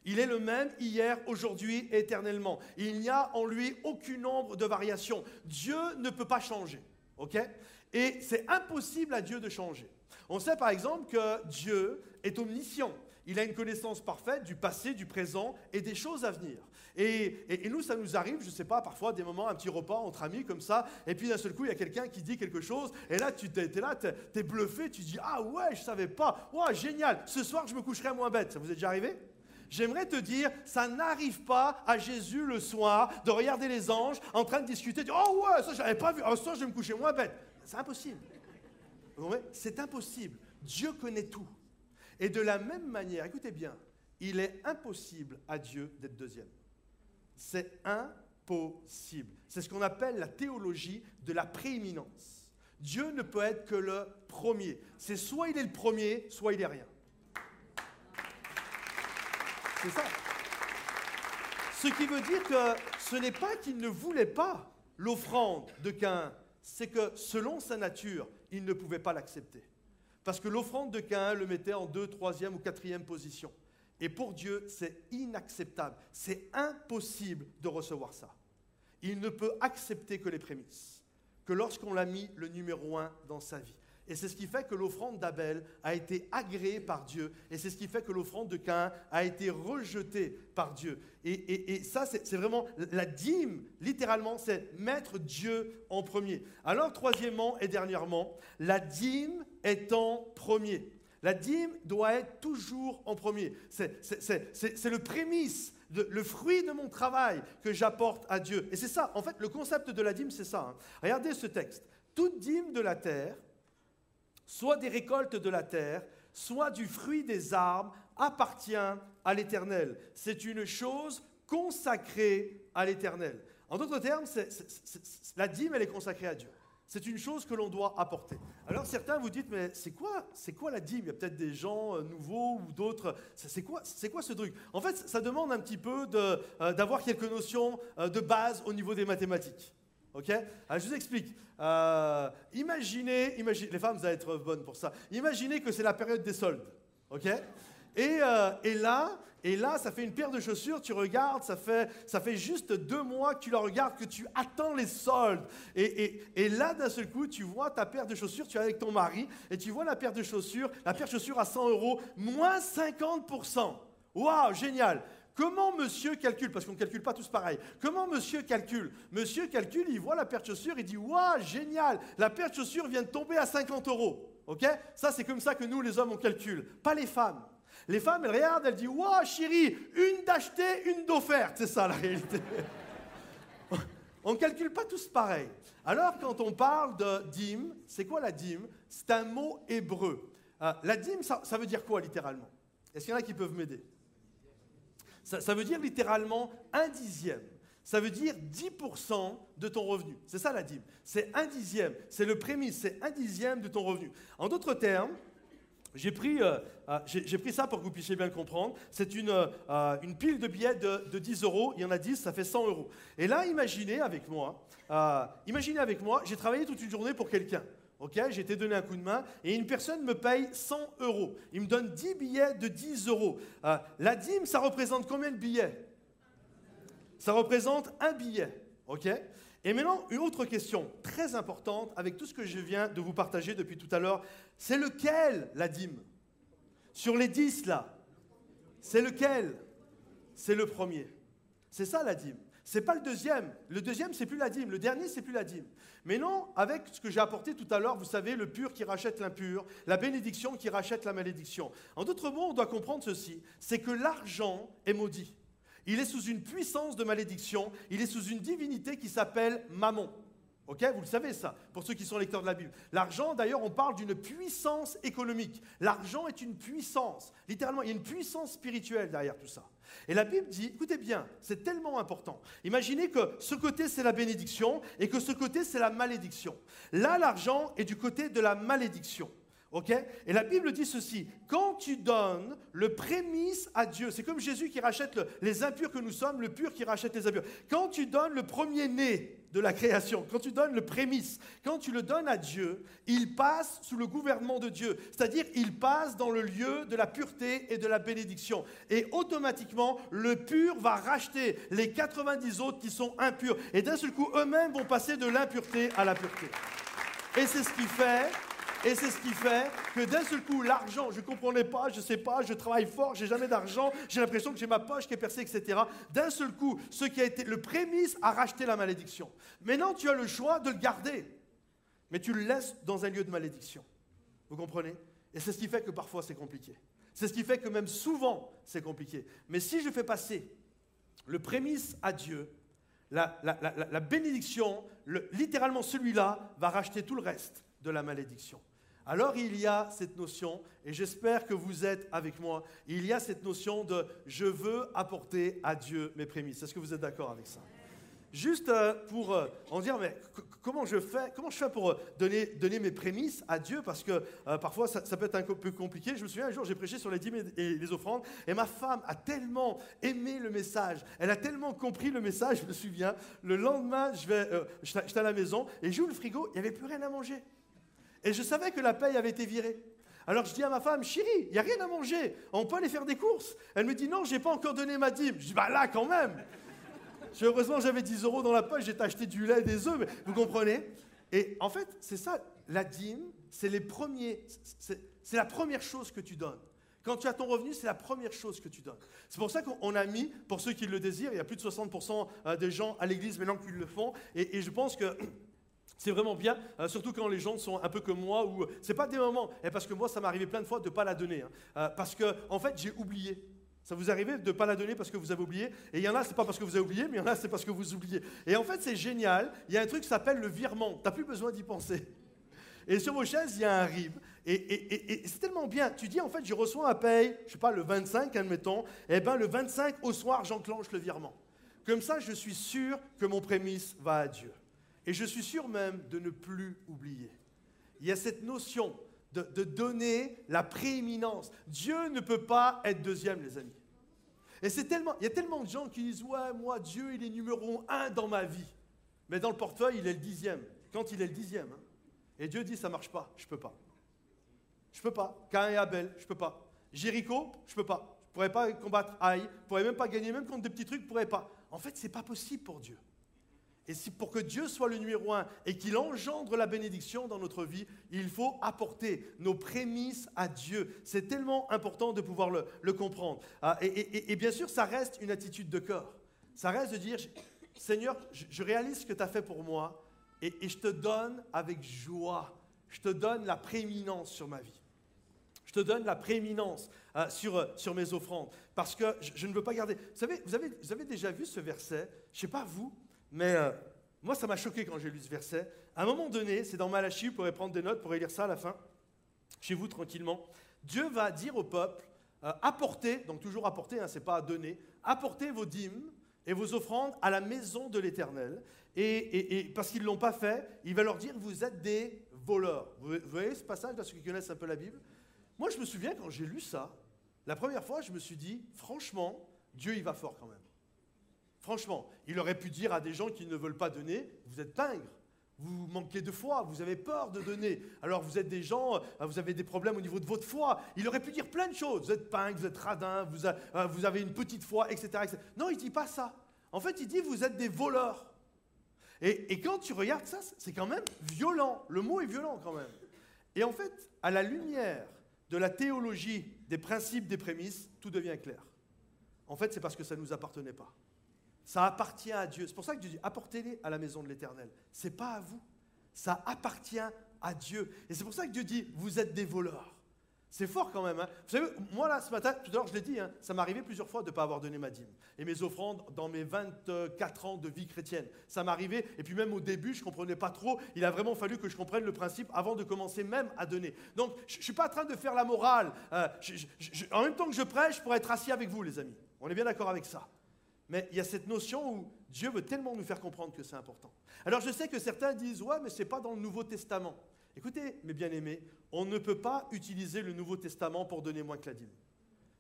Il est le même hier, aujourd'hui éternellement. Il n'y a en lui aucune ombre de variation. Dieu ne peut pas changer. OK? Et c'est impossible à Dieu de changer. On sait par exemple que Dieu est omniscient. Il a une connaissance parfaite du passé, du présent et des choses à venir. Et, nous, ça nous arrive, je ne sais pas, parfois des moments, un petit repas entre amis comme ça, et puis d'un seul coup, il y a quelqu'un qui dit quelque chose, et là, tu es, là, tu es, bluffé, tu dis Ah ouais, je ne savais pas, ouais, génial, ce soir, je me coucherai moins bête. Ça vous est déjà arrivé? J'aimerais te dire, ça n'arrive pas à Jésus le soir de regarder les anges en train de discuter, de dire Oh ouais, ça, je n'avais pas vu, oh, soir, je vais me coucher moins bête. C'est impossible. C'est impossible. Dieu connaît tout. Et de la même manière, écoutez bien, il est impossible à Dieu d'être deuxième. C'est impossible. C'est ce qu'on appelle la théologie de la prééminence. Dieu ne peut être que le premier. C'est soit il est le premier, soit il est rien. C'est ça. Ce qui veut dire que ce n'est pas qu'il ne voulait pas l'offrande de Cain, c'est que selon sa nature, il ne pouvait pas l'accepter. Parce que l'offrande de Caïn le mettait en deux, troisième ou quatrième position. Et pour Dieu, c'est inacceptable. C'est impossible de recevoir ça. Il ne peut accepter que les prémices, que lorsqu'on l'a mis le numéro un dans sa vie. Et c'est ce qui fait que l'offrande d'Abel a été agréée par Dieu. Et c'est ce qui fait que l'offrande de Caïn a été rejetée par Dieu. Et, ça, c'est vraiment la dîme, littéralement, c'est mettre Dieu en premier. Alors, troisièmement et dernièrement, la dîme est en premier. La dîme doit être toujours en premier. C'est le prémisse, le fruit de mon travail que j'apporte à Dieu. Et c'est ça, en fait, le concept de la dîme, c'est ça. Hein. Regardez ce texte. Toute dîme de la terre soit des récoltes de la terre, soit du fruit des arbres, appartient à l'Éternel. C'est une chose consacrée à l'Éternel. En d'autres termes, la dîme, elle est consacrée à Dieu. C'est une chose que l'on doit apporter. Alors certains vous dites, mais c'est quoi, c'est quoi la dîme? Il y a peut-être des gens euh, nouveaux ou d'autres. C'est quoi, c'est quoi ce truc? En fait, ça demande un petit peu euh, d'avoir quelques notions euh, de base au niveau des mathématiques. Ok? Je vous explique. Imaginez, imaginez, les femmes, vous allez être bonnes pour ça. Imaginez que c'est la période des soldes. Ok? Et, euh, et, là, et là, ça fait une paire de chaussures, tu regardes, ça fait, ça fait juste deux mois que tu la regardes, que tu attends les soldes. Et là, d'un seul coup, tu vois ta paire de chaussures, tu es avec ton mari, et tu vois la paire de chaussures, la paire de chaussures à 100 euros, moins 50%. Waouh, génial Comment monsieur calcule Parce qu'on ne calcule pas tous pareil. Comment monsieur calcule? Monsieur calcule, il voit la paire de chaussures, il dit Waouh, génial La paire de chaussures vient de tomber à 50 euros. Ok? Ça, c'est comme ça que nous, les hommes, on calcule. Pas les femmes. Les femmes, elles regardent, elles disent Waouh, chérie, une d'achetée, une d'offerte. C'est ça la réalité. on ne calcule pas tous pareil. Alors, quand on parle de dîme, c'est quoi la dîme? C'est un mot hébreu. Euh, la dîme, ça, veut dire quoi littéralement? Est-ce qu'il y en a qui peuvent m'aider? Ça, ça, veut dire littéralement un dixième. Ça veut dire 10% de ton revenu. C'est ça la dîme. C'est un dixième. C'est le prémisse. C'est un dixième de ton revenu. En d'autres termes, j'ai pris, euh, euh, pris, ça pour que vous puissiez bien comprendre. C'est une, euh, une, pile de billets de, de, 10 euros. Il y en a 10, ça fait 100 euros. Et là, imaginez avec moi, imaginez avec moi, j'ai travaillé toute une journée pour quelqu'un. Ok, j'ai été donné un coup de main et une personne me paye 100 euros. Il me donne 10 billets de 10 euros. la dîme, ça représente combien de billets? Ça représente un billet. Ok? Et maintenant, une autre question très importante avec tout ce que je viens de vous partager depuis tout à l'heure, c'est lequel la dîme? Sur les dix là, c'est lequel? C'est le premier. C'est ça la dîme. C'est pas le deuxième. Le deuxième, c'est plus la dîme. Le dernier, c'est plus la dîme. Mais non, avec ce que j'ai apporté tout à l'heure, vous savez, le pur qui rachète l'impur, la bénédiction qui rachète la malédiction. En d'autres mots, on doit comprendre ceci c'est que l'argent est maudit. Il est sous une puissance de malédiction, il est sous une divinité qui s'appelle Mammon. Ok, vous le savez ça, pour ceux qui sont lecteurs de la Bible. L'argent, d'ailleurs, on parle d'une puissance économique. L'argent est une puissance. Littéralement, il y a une puissance spirituelle derrière tout ça. Et la Bible dit, écoutez bien, c'est tellement important. Imaginez que ce côté, c'est la bénédiction et que ce côté, c'est la malédiction. Là, l'argent est du côté de la malédiction. Et la Bible dit ceci, quand tu donnes le prémisse à Dieu, c'est comme Jésus qui rachète les impurs que nous sommes, le pur qui rachète les impurs. Quand tu donnes le premier-né de la création, quand tu donnes le prémisse, quand tu le donnes à Dieu, il passe sous le gouvernement de Dieu. C'est-à-dire, il passe dans le lieu de la pureté et de la bénédiction. Et automatiquement, le pur va racheter les 90 autres qui sont impurs. Et d'un seul coup, eux-mêmes vont passer de l'impureté à la pureté. Et c'est ce qui fait et c'est ce qui fait que d'un seul coup, l'argent, je ne comprenais pas, je ne sais pas, je travaille fort, j'ai jamais d'argent, j'ai l'impression que j'ai ma poche qui est percée, etc. D'un seul coup, ce qui a été le prémisse a racheté la malédiction. Maintenant, tu as le choix de le garder, mais tu le laisses dans un lieu de malédiction. Vous comprenez? Et c'est ce qui fait que parfois c'est compliqué. C'est ce qui fait que même souvent c'est compliqué. Mais si je fais passer le prémisse à Dieu, la, bénédiction, le, littéralement celui-là, va racheter tout le reste de la malédiction. Alors il y a cette notion, et j'espère que vous êtes avec moi, il y a cette notion de je veux apporter à Dieu mes prémices. Est-ce que vous êtes d'accord avec ça? Juste euh, pour euh, en dire, mais comment je fais, comment je fais pour euh, donner, mes prémices à Dieu? Parce que parfois ça, peut être un peu compliqué. Je me souviens un jour, j'ai prêché sur les dîmes et les offrandes, et ma femme a tellement aimé le message, elle a tellement compris le message, je me souviens. Le lendemain, je vais, j'étais à la maison et j'ouvre le frigo, il n'y avait plus rien à manger. Et je savais que la paye avait été virée. Alors je dis à ma femme, chérie, il n'y a rien à manger, on peut aller faire des courses. Elle me dit, non, je n'ai pas encore donné ma dîme. Je dis, bah là quand même. Heureusement, j'avais 10 euros dans la poche, j'ai acheté du lait, des œufs, vous comprenez Et en fait, c'est ça, la dîme, c'est c'est la première chose que tu donnes. Quand tu as ton revenu, c'est la première chose que tu donnes. C'est pour ça qu'on a mis, pour ceux qui le désirent, il y a plus de 60% euh, des gens à l'église maintenant qui le font, et, et je pense que c'est vraiment bien, euh, surtout quand les gens sont un peu comme moi, ou c'est pas des moments, et parce que moi ça m'est arrivé plein de fois de ne pas la donner, hein. euh, parce que en fait j'ai oublié. Ça vous arrive de ne pas la donner parce que vous avez oublié? Et il y en a, c'est pas parce que vous avez oublié, mais il y en a, c'est parce que vous oubliez. Et en fait, c'est génial. Il y a un truc qui s'appelle le virement. Tu n'as plus besoin d'y penser. Et sur vos chaises, il y a un RIB. Et, c'est tellement bien. Tu dis, en fait, je reçois un paye, je sais pas, le 25, admettons. Et eh bien, le 25, au soir, j'enclenche le virement. Comme ça, je suis sûr que mon prémisse va à Dieu. Et je suis sûr même de ne plus oublier. Il y a cette notion de, donner la prééminence. Dieu ne peut pas être deuxième, les amis. Et c'est tellement, il y a tellement de gens qui disent Ouais, moi, Dieu, il est numéro un dans ma vie. Mais dans le portefeuille, il est le dixième. Quand il est le dixième. Hein. Et Dieu dit Ça marche pas, je peux pas. Je peux pas. Cain et Abel, je peux pas. Jéricho, je peux pas. Je pourrais pas combattre Aïe, je pourrais même pas gagner, même contre des petits trucs, je pourrais pas. En fait, c'est pas possible pour Dieu. Et si pour que Dieu soit le numéro un et qu'il engendre la bénédiction dans notre vie, il faut apporter nos prémices à Dieu. C'est tellement important de pouvoir le, comprendre. Ah, et, bien sûr, ça reste une attitude de cœur. Ça reste de dire, Seigneur, je, réalise ce que tu as fait pour moi et, je te donne avec joie. Je te donne la prééminence sur ma vie. Je te donne la prééminence ah, sur, sur mes offrandes. Parce que je, ne veux pas garder. Vous savez, avez, vous avez déjà vu ce verset? Je ne sais pas vous, mais euh, Moi, ça m'a choqué quand j'ai lu ce verset. À un moment donné, c'est dans Malachie, vous pourrez prendre des notes, pour pourrez lire ça à la fin, chez vous tranquillement. Dieu va dire au peuple, euh, apportez, donc toujours apporter, hein, ce n'est pas donner, apportez vos dîmes et vos offrandes à la maison de l'Éternel. Et, parce qu'ils ne l'ont pas fait, il va leur dire, vous êtes des voleurs. Vous, voyez ce passage, là, ceux qui connaissent un peu la Bible? Moi, je me souviens, quand j'ai lu ça, la première fois, je me suis dit, franchement, Dieu, il va fort quand même. Franchement, il aurait pu dire à des gens qui ne veulent pas donner, vous êtes pingres, vous manquez de foi, vous avez peur de donner. Alors vous êtes des gens, euh, vous avez des problèmes au niveau de votre foi. Il aurait pu dire plein de choses. Vous êtes pingres, vous êtes radins, vous, euh, avez une petite foi, etc., Non, il ne dit pas ça. En fait, il dit vous êtes des voleurs. Et, et quand tu regardes ça, c'est quand même violent. Le mot est violent quand même. Et en fait, à la lumière de la théologie, des principes, des prémices, tout devient clair. En fait, c'est parce que ça ne nous appartenait pas. Ça appartient à Dieu. C'est pour ça que Dieu dit apportez-les à la maison de l'Éternel. Ce n'est pas à vous. Ça appartient à Dieu. Et c'est pour ça que Dieu dit vous êtes des voleurs. C'est fort quand même. Hein. Vous savez, moi là, ce matin, tout à l'heure, je l'ai dit, hein, ça arrivé plusieurs fois de ne pas avoir donné ma dîme. Et mes offrandes dans mes 24 ans de vie chrétienne. Ça arrivé, et puis même au début, je ne comprenais pas trop. Il a vraiment fallu que je comprenne le principe avant de commencer même à donner. Donc, je ne suis pas en train de faire la morale. Euh, en même temps que je prêche, pour être assis avec vous, les amis. On est bien d'accord avec ça. Mais il y a cette notion où Dieu veut tellement nous faire comprendre que c'est important. Alors je sais que certains disent, ouais, mais ce n'est pas dans le Nouveau Testament. Écoutez, mes bien-aimés, on ne peut pas utiliser le Nouveau Testament pour donner moins que la dîme.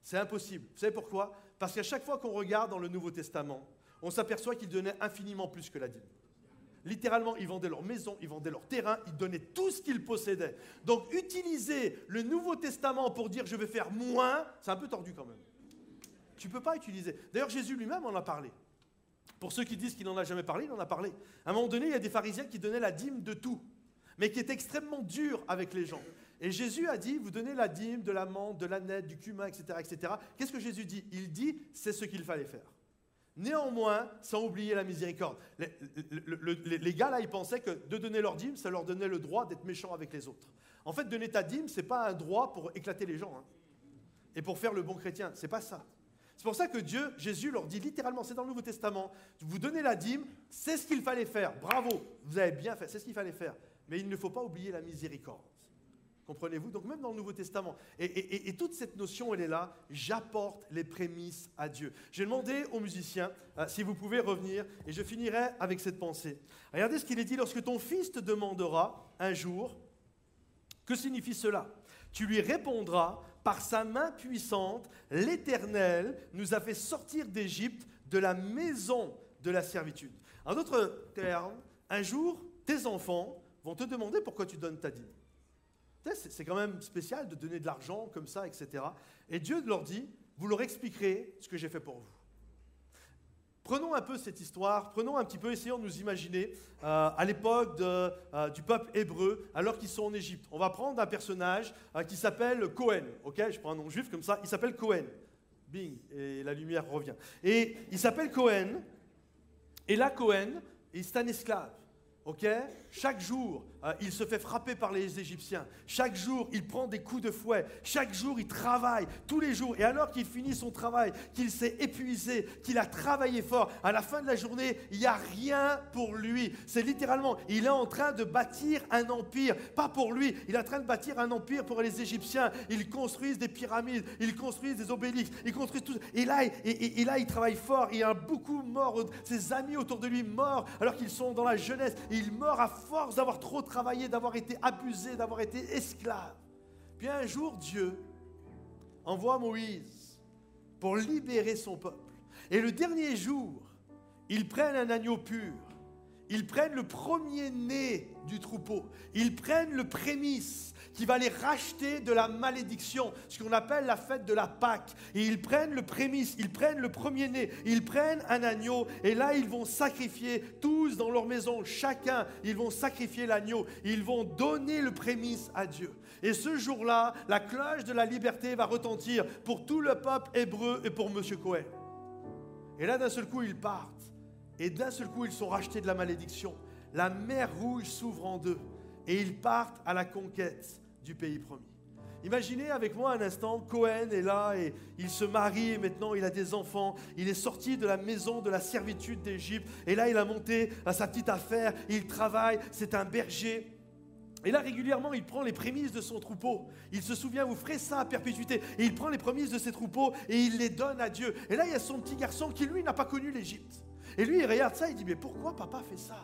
C'est impossible. Vous savez pourquoi? Parce qu'à chaque fois qu'on regarde dans le Nouveau Testament, on s'aperçoit qu'ils donnaient infiniment plus que la dîme. Littéralement, ils vendaient leur maison, ils vendaient leur terrain, ils donnaient tout ce qu'ils possédaient. Donc utiliser le Nouveau Testament pour dire je vais faire moins, c'est un peu tordu quand même. Tu ne peux pas utiliser. D'ailleurs, Jésus lui-même en a parlé. Pour ceux qui disent qu'il n'en a jamais parlé, il en a parlé. À un moment donné, il y a des pharisiens qui donnaient la dîme de tout, mais qui étaient extrêmement durs avec les gens. Et Jésus a dit, vous donnez la dîme de la menthe, de la nette, du cumin, etc. etc. Qu'est-ce que Jésus dit? Il dit, c'est ce qu'il fallait faire. Néanmoins, sans oublier la miséricorde. Les, gars, là, ils pensaient que de donner leur dîme, ça leur donnait le droit d'être méchants avec les autres. En fait, donner ta dîme, ce n'est pas un droit pour éclater les gens. Hein. Et pour faire le bon chrétien, c'est pas ça. C'est pour ça que Dieu, Jésus leur dit littéralement, c'est dans le Nouveau Testament, vous donnez la dîme, c'est ce qu'il fallait faire. Bravo, vous avez bien fait, c'est ce qu'il fallait faire. Mais il ne faut pas oublier la miséricorde. Comprenez-vous Donc même dans le Nouveau Testament. Et, toute cette notion, elle est là. J'apporte les prémices à Dieu. J'ai demandé aux musiciens euh, si vous pouvez revenir, et je finirai avec cette pensée. Regardez ce qu'il est dit lorsque ton fils te demandera un jour, que signifie cela? Tu lui répondras, par sa main puissante, l'Éternel nous a fait sortir d'Égypte de la maison de la servitude. En d'autres termes, un jour, tes enfants vont te demander pourquoi tu donnes ta dîme. C'est quand même spécial de donner de l'argent comme ça, etc. Et Dieu leur dit, vous leur expliquerez ce que j'ai fait pour vous. Prenons un peu cette histoire, prenons un petit peu, essayons de nous imaginer euh, à l'époque euh, du peuple hébreu, alors qu'ils sont en Égypte. On va prendre un personnage euh, qui s'appelle Cohen, ok? Je prends un nom juif comme ça, il s'appelle Cohen. Bing, et la lumière revient. Et il s'appelle Cohen, et là, Cohen, c'est un esclave. Chaque jour, euh, il se fait frapper par les Égyptiens. Chaque jour, il prend des coups de fouet. Chaque jour, il travaille. Tous les jours. Et alors qu'il finit son travail, qu'il s'est épuisé, qu'il a travaillé fort, à la fin de la journée, il n'y a rien pour lui. C'est littéralement, il est en train de bâtir un empire. Pas pour lui. Il est en train de bâtir un empire pour les Égyptiens. Ils construisent des pyramides. Ils construisent des obélisques. Ils construisent tout. Et là, et, là il travaille fort. Il y a beaucoup mort. Ses amis autour de lui morts alors qu'ils sont dans la jeunesse il meurt à force d'avoir trop travaillé, d'avoir été abusé, d'avoir été esclave. Puis un jour, Dieu envoie Moïse pour libérer son peuple. Et le dernier jour, ils prennent un agneau pur. Ils prennent le premier-né du troupeau. Ils prennent le prémisse qui va les racheter de la malédiction, ce qu'on appelle la fête de la Pâque. Et ils prennent le prémisse, ils prennent le premier-né, ils prennent un agneau, et là ils vont sacrifier tous dans leur maison, chacun, ils vont sacrifier l'agneau, ils vont donner le prémisse à Dieu. Et ce jour-là, la cloche de la liberté va retentir pour tout le peuple hébreu et pour M. Cohen. Et là, d'un seul coup, ils partent. Et d'un seul coup, ils sont rachetés de la malédiction. La mer rouge s'ouvre en deux et ils partent à la conquête du pays promis. Imaginez avec moi un instant, Cohen est là et il se marie et maintenant il a des enfants. Il est sorti de la maison de la servitude d'Égypte et là il a monté à sa petite affaire, il travaille, c'est un berger. Et là, régulièrement, il prend les prémices de son troupeau. Il se souvient, vous ferez ça à perpétuité. Et il prend les prémices de ses troupeaux et il les donne à Dieu. Et là, il y a son petit garçon qui, lui, n'a pas connu l'Égypte. Et lui, il regarde ça, il dit, mais pourquoi papa fait ça?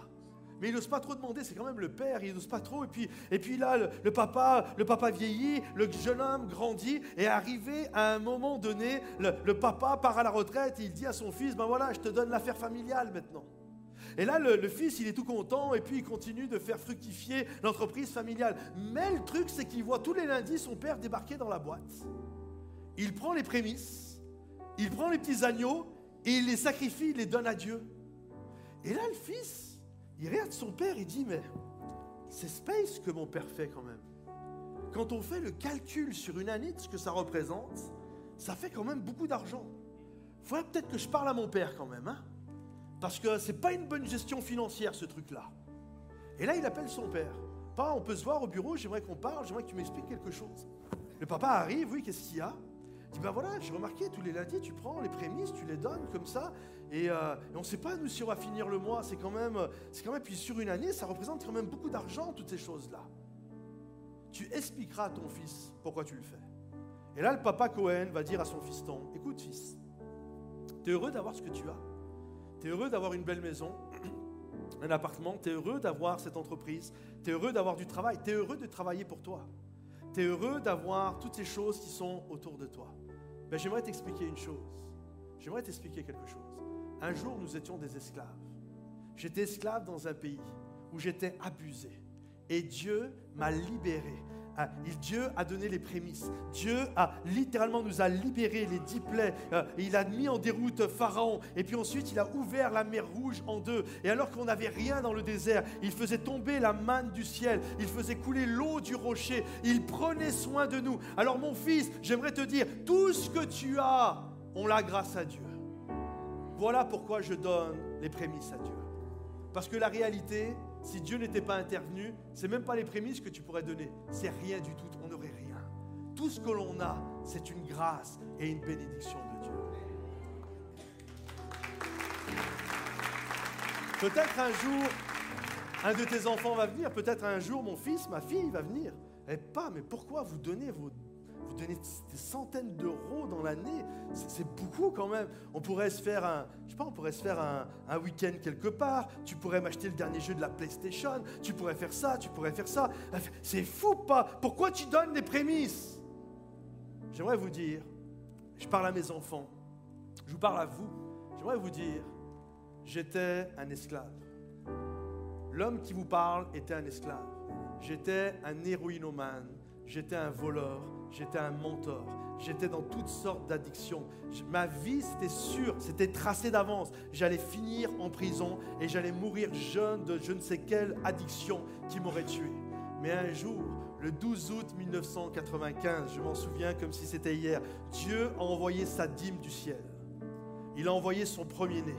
Mais il n'ose pas trop demander, c'est quand même le père, il n'ose pas trop. Et puis, là, le, papa, le papa vieillit, le jeune homme grandit, et arrivé à un moment donné, le, papa part à la retraite, et il dit à son fils, ben voilà, je te donne l'affaire familiale maintenant. Et là, le, le, fils, il est tout content, et puis il continue de faire fructifier l'entreprise familiale. Mais le truc, c'est qu'il voit tous les lundis son père débarquer dans la boîte. Il prend les prémices, il prend les petits agneaux, et il les sacrifie, il les donne à Dieu. Et là, le fils, il regarde son père, il dit, mais c'est space que mon père fait quand même. Quand on fait le calcul sur une année de ce que ça représente, ça fait quand même beaucoup d'argent. Il faudrait peut-être que je parle à mon père quand même, hein parce que c'est pas une bonne gestion financière ce truc-là. Et là, il appelle son père. Pas, on peut se voir au bureau, j'aimerais qu'on parle, j'aimerais que tu m'expliques quelque chose. Le papa arrive, oui, qu'est-ce qu'il y a? Dit, ben voilà, j'ai remarqué, tous les lundis, tu prends les prémices, tu les donnes comme ça, euh, et, on ne sait pas, nous, si on va finir le mois. C'est quand même, c'est quand même, puis sur une année, ça représente quand même beaucoup d'argent, toutes ces choses-là. Tu expliqueras à ton fils pourquoi tu le fais. Et là, le papa Cohen va dire à son fiston, écoute fils, tu es heureux d'avoir ce que tu as. Tu es heureux d'avoir une belle maison, un appartement, tu es heureux d'avoir cette entreprise, tu es heureux d'avoir du travail, tu es heureux de travailler pour toi. Tu es heureux d'avoir toutes ces choses qui sont autour de toi. Ben, j'aimerais t'expliquer une chose. J'aimerais t'expliquer quelque chose. Un jour, nous étions des esclaves. J'étais esclave dans un pays où j'étais abusé. Et Dieu m'a libéré. Dieu a donné les prémices. Dieu a littéralement nous a libérés les dix plaies. Euh, il a mis en déroute Pharaon. Et puis ensuite, il a ouvert la mer rouge en deux. Et alors qu'on n'avait rien dans le désert, il faisait tomber la manne du ciel. Il faisait couler l'eau du rocher. Il prenait soin de nous. Alors mon fils, j'aimerais te dire, tout ce que tu as, on l'a grâce à Dieu. Voilà pourquoi je donne les prémices à Dieu. Parce que la réalité, si Dieu n'était pas intervenu, c'est même pas les prémices que tu pourrais donner. C'est rien du tout. On n'aurait rien. Tout ce que l'on a, c'est une grâce et une bénédiction de Dieu. Peut-être un jour, un de tes enfants va venir. Peut-être un jour, mon fils, ma fille va venir. Et pas, mais pourquoi vous donnez vos vous donnez des centaines d'euros dans l'année, c'est beaucoup quand même. On pourrait se faire un, je sais pas, on pourrait se faire un, week-end quelque part. Tu pourrais m'acheter le dernier jeu de la PlayStation. Tu pourrais faire ça, tu pourrais faire ça. C'est fou pas Pourquoi tu donnes des prémices? J'aimerais vous dire, je parle à mes enfants, je vous parle à vous. J'aimerais vous dire, j'étais un esclave. L'homme qui vous parle était un esclave. J'étais un héroïnomane. J'étais un voleur j'étais un mentor, j'étais dans toutes sortes d'addictions. Ma vie, c'était sûr, c'était tracé d'avance. J'allais finir en prison et j'allais mourir jeune de je ne sais quelle addiction qui m'aurait tué. Mais un jour, le 12 août 1995, je m'en souviens comme si c'était hier, Dieu a envoyé sa dîme du ciel. Il a envoyé son premier-né.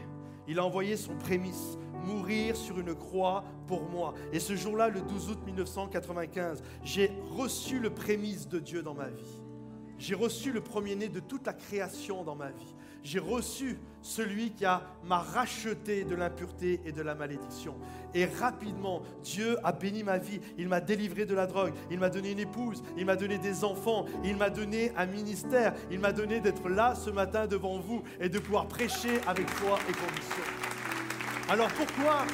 Il a envoyé son prémisse mourir sur une croix pour moi. Et ce jour-là, le 12 août 1995, j'ai reçu le prémisse de Dieu dans ma vie. J'ai reçu le premier-né de toute la création dans ma vie. J'ai reçu celui qui m'a racheté de l'impureté et de la malédiction. Et rapidement, Dieu a béni ma vie. Il m'a délivré de la drogue. Il m'a donné une épouse. Il m'a donné des enfants. Il m'a donné un ministère. Il m'a donné d'être là ce matin devant vous et de pouvoir prêcher avec foi et conviction. Alors pourquoi,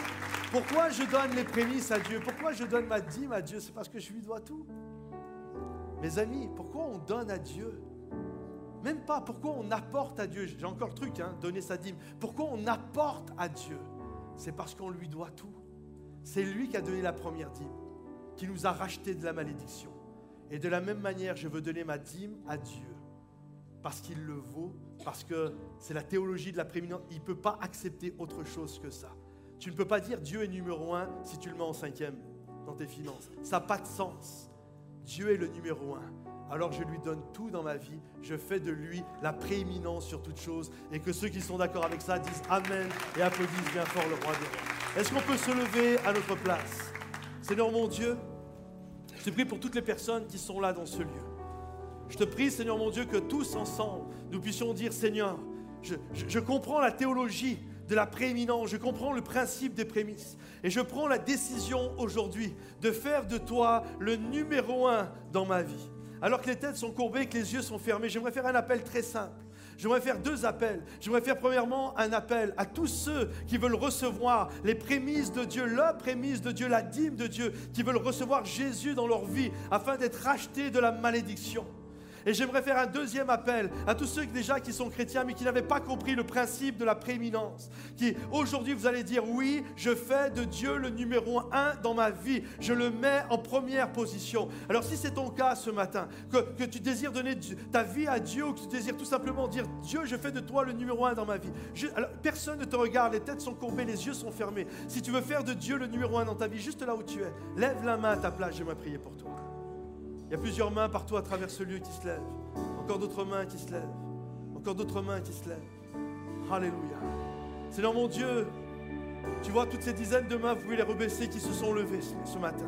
pourquoi je donne les prémices à Dieu? Pourquoi je donne ma dîme à Dieu? C'est parce que je lui dois tout. Mes amis, pourquoi on donne à Dieu? Même pas pourquoi on apporte à Dieu? J'ai encore le truc, hein, donner sa dîme. Pourquoi on apporte à Dieu? C'est parce qu'on lui doit tout. C'est lui qui a donné la première dîme, qui nous a racheté de la malédiction. Et de la même manière, je veux donner ma dîme à Dieu parce qu'il le vaut, parce que c'est la théologie de la prééminence. Il ne peut pas accepter autre chose que ça. Tu ne peux pas dire Dieu est numéro un si tu le mets en cinquième dans tes finances. Ça n'a pas de sens. Dieu est le numéro un. Alors je lui donne tout dans ma vie. Je fais de lui la prééminence sur toute chose. Et que ceux qui sont d'accord avec ça disent Amen et applaudissent bien fort le roi des rois. Est-ce qu'on peut se lever à notre place? Seigneur mon Dieu, je te prie pour toutes les personnes qui sont là dans ce lieu. Je te prie, Seigneur mon Dieu, que tous ensemble, nous puissions dire, Seigneur, je, comprends la théologie de la prééminence, je comprends le principe des prémices. Et je prends la décision aujourd'hui de faire de toi le numéro un dans ma vie. Alors que les têtes sont courbées et que les yeux sont fermés, j'aimerais faire un appel très simple. J'aimerais faire deux appels. J'aimerais faire premièrement un appel à tous ceux qui veulent recevoir les prémices de Dieu, la prémisse de Dieu, la dîme de Dieu, qui veulent recevoir Jésus dans leur vie afin d'être rachetés de la malédiction. Et j'aimerais faire un deuxième appel à tous ceux déjà qui sont chrétiens mais qui n'avaient pas compris le principe de la prééminence. Qui aujourd'hui vous allez dire oui, je fais de Dieu le numéro un dans ma vie. Je le mets en première position. Alors si c'est ton cas ce matin, que, tu désires donner ta vie à Dieu ou que tu désires tout simplement dire Dieu, je fais de toi le numéro un dans ma vie. alors, personne ne te regarde, les têtes sont courbées, les yeux sont fermés. Si tu veux faire de Dieu le numéro un dans ta vie, juste là où tu es, lève la main à ta place, j'aimerais prier pour toi. Il y a plusieurs mains partout à travers ce lieu qui se lèvent. Encore d'autres mains qui se lèvent. Encore d'autres mains qui se lèvent. Alléluia. Seigneur mon Dieu, tu vois toutes ces dizaines de mains, vous pouvez les rebaisser qui se sont levées ce matin.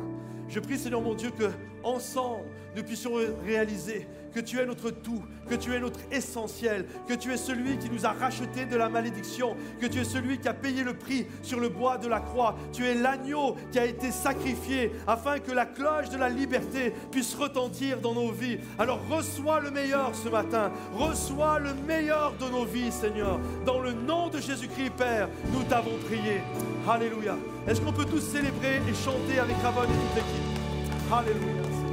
Je prie Seigneur mon Dieu que ensemble nous puissions réaliser que tu es notre tout, que tu es notre essentiel, que tu es celui qui nous a rachetés de la malédiction, que tu es celui qui a payé le prix sur le bois de la croix. Tu es l'agneau qui a été sacrifié afin que la cloche de la liberté puisse retentir dans nos vies. Alors reçois le meilleur ce matin, reçois le meilleur de nos vies, Seigneur. Dans le nom de Jésus-Christ, Père, nous t'avons prié. Alléluia. Est-ce qu'on peut tous célébrer et chanter avec Ravon et toute l'équipe? Alléluia.